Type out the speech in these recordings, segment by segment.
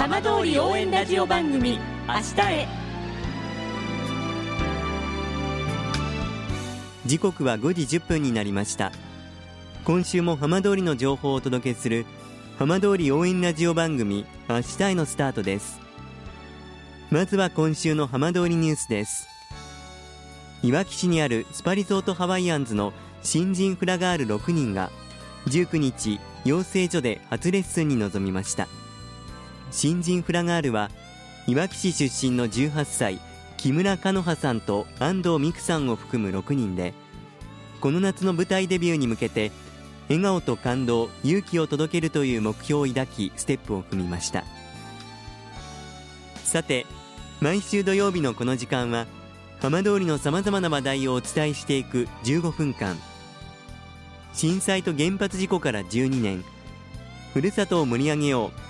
浜通り応援ラジオ番組明日へ。時刻は5時1分になりました。今週も浜通りの情報をお届けする浜通り応援ラジオ番組明日へのスタートです。まずは今週の浜通りニュースです。いわき市にあるスパリゾートハワイアンズの新人フラガール6人が19日養成所で初レッスンに臨みました。新人フラガールはいわき市出身の18歳木村香乃葉さんと安藤美久さんを含む6人でこの夏の舞台デビューに向けて笑顔と感動勇気を届けるという目標を抱きステップを踏みました。さて毎週土曜日のこの時間は浜通りのさまざまな話題をお伝えしていく15分間。震災と原発事故から12年。ふるさとを盛り上げよう。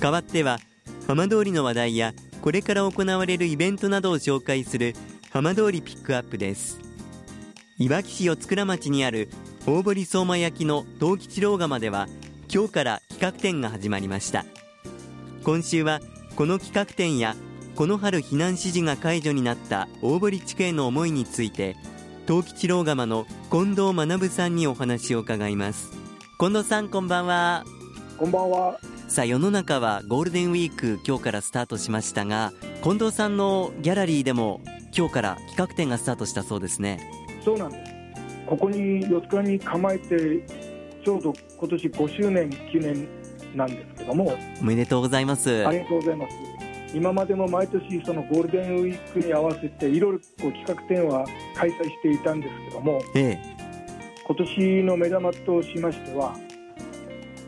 代わっては浜通りの話題やこれから行われるイベントなどを紹介する浜通りピックアップです。いわき市四倉町にある大堀相馬焼の東吉郎窯では今日から企画展が始まりました。今週はこの企画展やこの春避難指示が解除になった大堀地区への思いについて東吉郎窯の近藤学さんにお話を伺います。近藤さんこんばんは。こんばんは。さあ世の中はゴールデンウィーク今日からスタートしましたが近藤さんのギャラリーでも今日から企画展がスタートしたそうですね。そうなんです。ここに四日に構えてちょうど今年5周年記念なんですけども。おめでとうございます。ありがとうございます。今までも毎年そのゴールデンウィークに合わせていろいろこう企画展は開催していたんですけども、ええ、今年の目玉としましては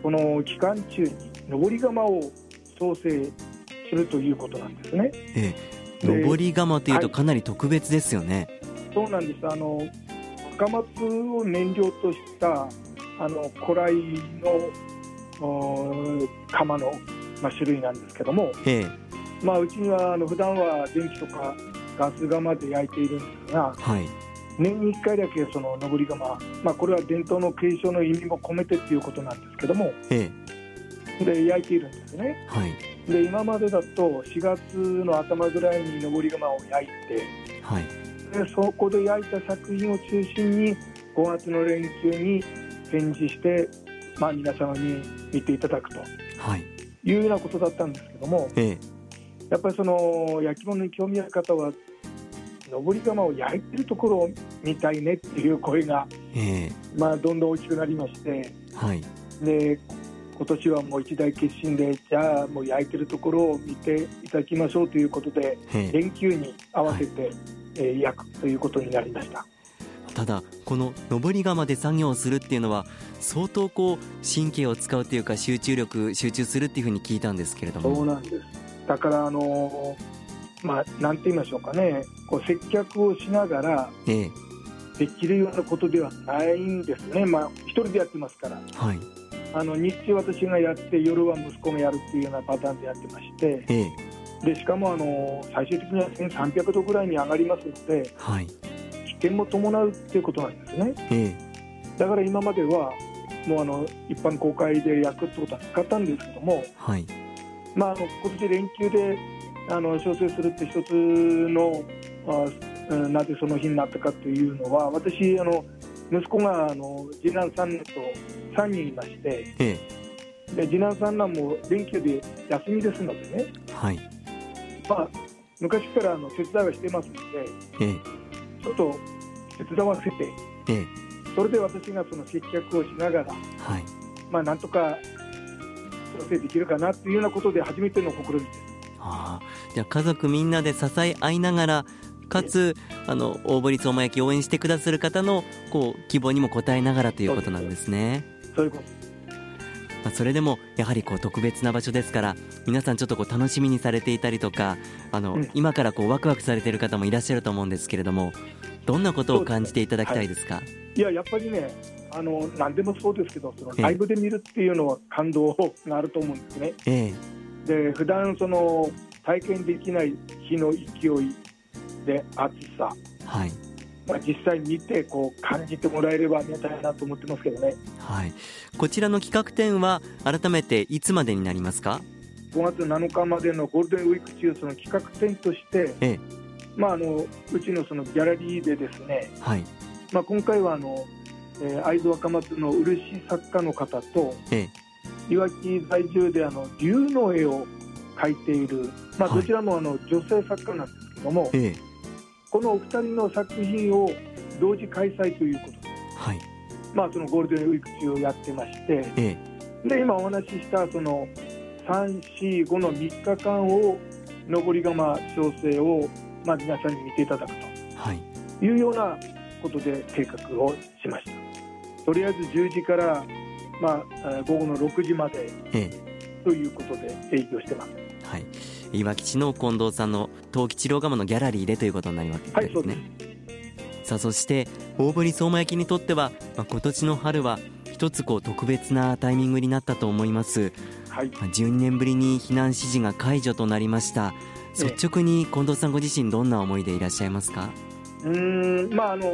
この期間中に上り窯を創生するということなんですね。ええ、上り窯というとかなり特別ですよね。はい、そうなんです。あの赤松を燃料としたあの古来の窯の、まあ、種類なんですけども、ええ。まあ、うちにはあの普段は電気とかガス窯で焼いているんですが、はい、年に1回だけその上り窯、まあ、これは伝統の継承の意味も込めてということなんですけども、ええ、で焼いているんですね。はい。で今までだと4月の頭ぐらいに上り窯を焼いて、はい、でそこで焼いた作品を中心に5月の連休に展示して、まあ、皆様に見ていただくと、はい、いうようなことだったんですけども、ええ、やっぱりその焼き物に興味ある方は上り窯を焼いてるところを見たいねっていう声が、ええ、まあ、どんどん大きくなりまして、はい、で今年はもう一大決心でじゃあもう焼いてるところを見ていただきましょうということでええ。連休に合わせて、えー焼くということになりました。ただこの上り窯で作業をするっていうのは相当こう神経を使うというか集中力集中するっていうふうに聞いたんですけれども。そうなんです。だからあのーまあなんて言いましょうかね。こう接客をしながらええ。できるようなことではないんですね。まあ一人でやってますから。はいあの日中私がやって夜は息子がやるっていうようなパターンでやってましてええ。でしかもあの最終的には1300度ぐらいに上がりますのではい。危険も伴うっていうことなんですね。えだから今まではもうあの一般公開で焼くってことはなかったんですけども、えはい。まあ、あの今年連休であの調整するって一つのあうんなぜその日になったかというのは私あの息子があの次男三男と3人いましてえで次男三男も連休で休みですのでね、えはい。まあ、昔からあの手伝いはしてますのでええ。ちょっと手伝わせて。ええ。それで私がその接客をしながら、はい。まあ、なんとか調整できるかなっていうようなことで初めての試みです。ああ。じゃあ家族みんなで支え合いながらかつあの大堀相馬焼きを応援してくださる方のこう希望にも応えながらということなんですね。そういうこと。まあ、それでもやはりこう特別な場所ですから皆さんちょっとこう楽しみにされていたりとかあの、うん、今からこうワクワクされている方もいらっしゃると思うんですけれどもどんなことを感じていただきたいですか、はい、いややっぱりねあの何でもそうですけどそのライブで見るっていうのは感動があると思うんですね。ええ、で普段その体験できない火の勢いで暑さ、はい。まあ、実際見てこう感じてもらえればありがたいなと思ってますけどね、はい、こちらの企画展は改めていつまでになりますか？5月7日までのゴールデンウィーク中その企画展として、ええ。まあ、あのうちのそのギャラリーでですね、はい。まあ、今回はあの、えー、会津若松の漆作家の方と、ええ、いわき在住であの竜の絵を描いている、まあ、どちらもあの女性作家なんですけども、ええ、このお二人の作品を同時開催ということで、はい。まあ、そのゴールデンウィーク中をやってまして、ええ、で今お話ししたその3、4、5の3日間を上り窯調整を、まあ、皆さんに見ていただくと、はい、いうようなことで計画をしました。とりあえず10時から、まあ、午後の6時まで、ええ、ということで営業してます。はい、いわき市の近藤さんの陶器治療窯のギャラリーでということになるわけですね。はい、そうです。さあそして大堀相馬焼にとっては、まあ、今年の春は一つこう特別なタイミングになったと思います、はい。まあ、12年ぶりに避難指示が解除となりました。率直に近藤さんご自身どんな思いでいらっしゃいますか？うんまああの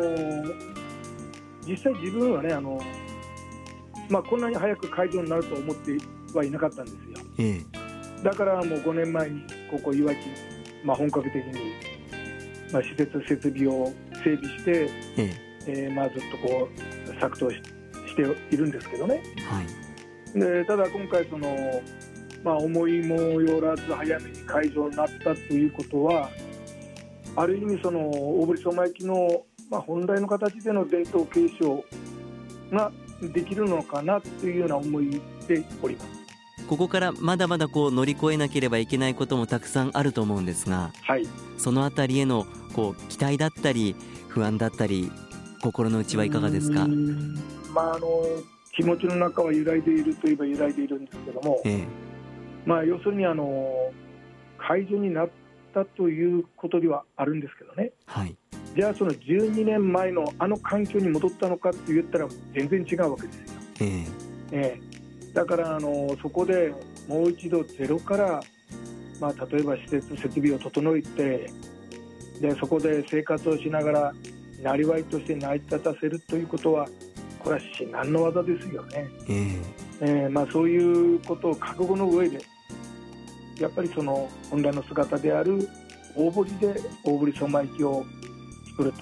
実際自分はねあの、まあ、こんなに早く解除になると思ってはいなかったんですよ、ええ、だからもう5年前にここいわき、まあ、本格的に、まあ、施設設備を整備して、ええ。えー、まあ、ずっとこう作動ししているんですけどね、はい、でただ今回その、まあ、思いもよらず早めに会場になったということはある意味その大堀相馬焼の、まあ、本来の形での伝統継承ができるのかなというような思いでおります。ここからまだまだこう乗り越えなければいけないこともたくさんあると思うんですが、はい、そのあたりへのこう期待だったり不安だったり心の内はいかがですか、まあ、あの気持ちの中は揺らいでいるといえば揺らいでいるんですけども、ええ、まあ、要するにあの解除になったということではあるんですけどね、はい、じゃあその12年前のあの環境に戻ったのかって言ったら全然違うわけですよ。ええ。ええだからあのそこでもう一度ゼロから、まあ、例えば施設設備を整えてでそこで生活をしながらなりわいとして成り立たせるということはこれは至難の技ですよね、えー、えー、まあ、そういうことを覚悟の上でやっぱりその本来の姿である大堀で大堀相馬駅を作る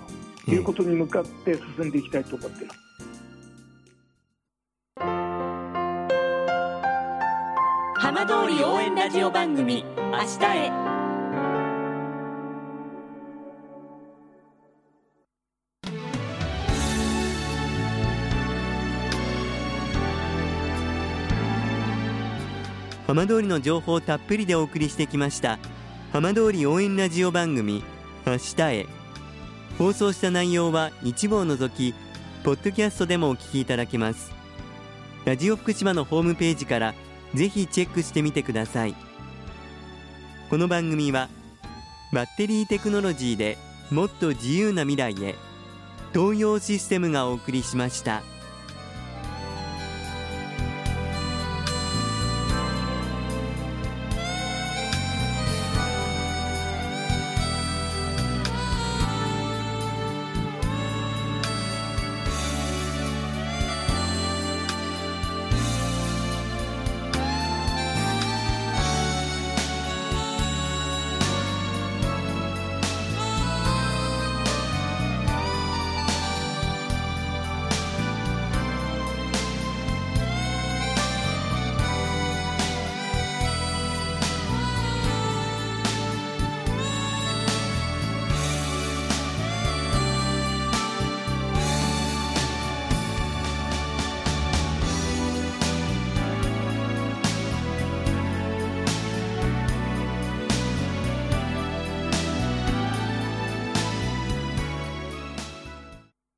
ということに向かって進んでいきたいと思っています。浜通り応援ラジオ番組「明日へ」浜通りの情報をたっぷりでお送りしてきました浜通り応援ラジオ番組「明日へ」放送した内容は一部を除きポッドキャストでもお聞きいただけます。ラジオ福島のホームページから「ぜひチェックしてみてくださいこの番組はバッテリーテクノロジーでもっと自由な未来へ東洋システムがお送りしました。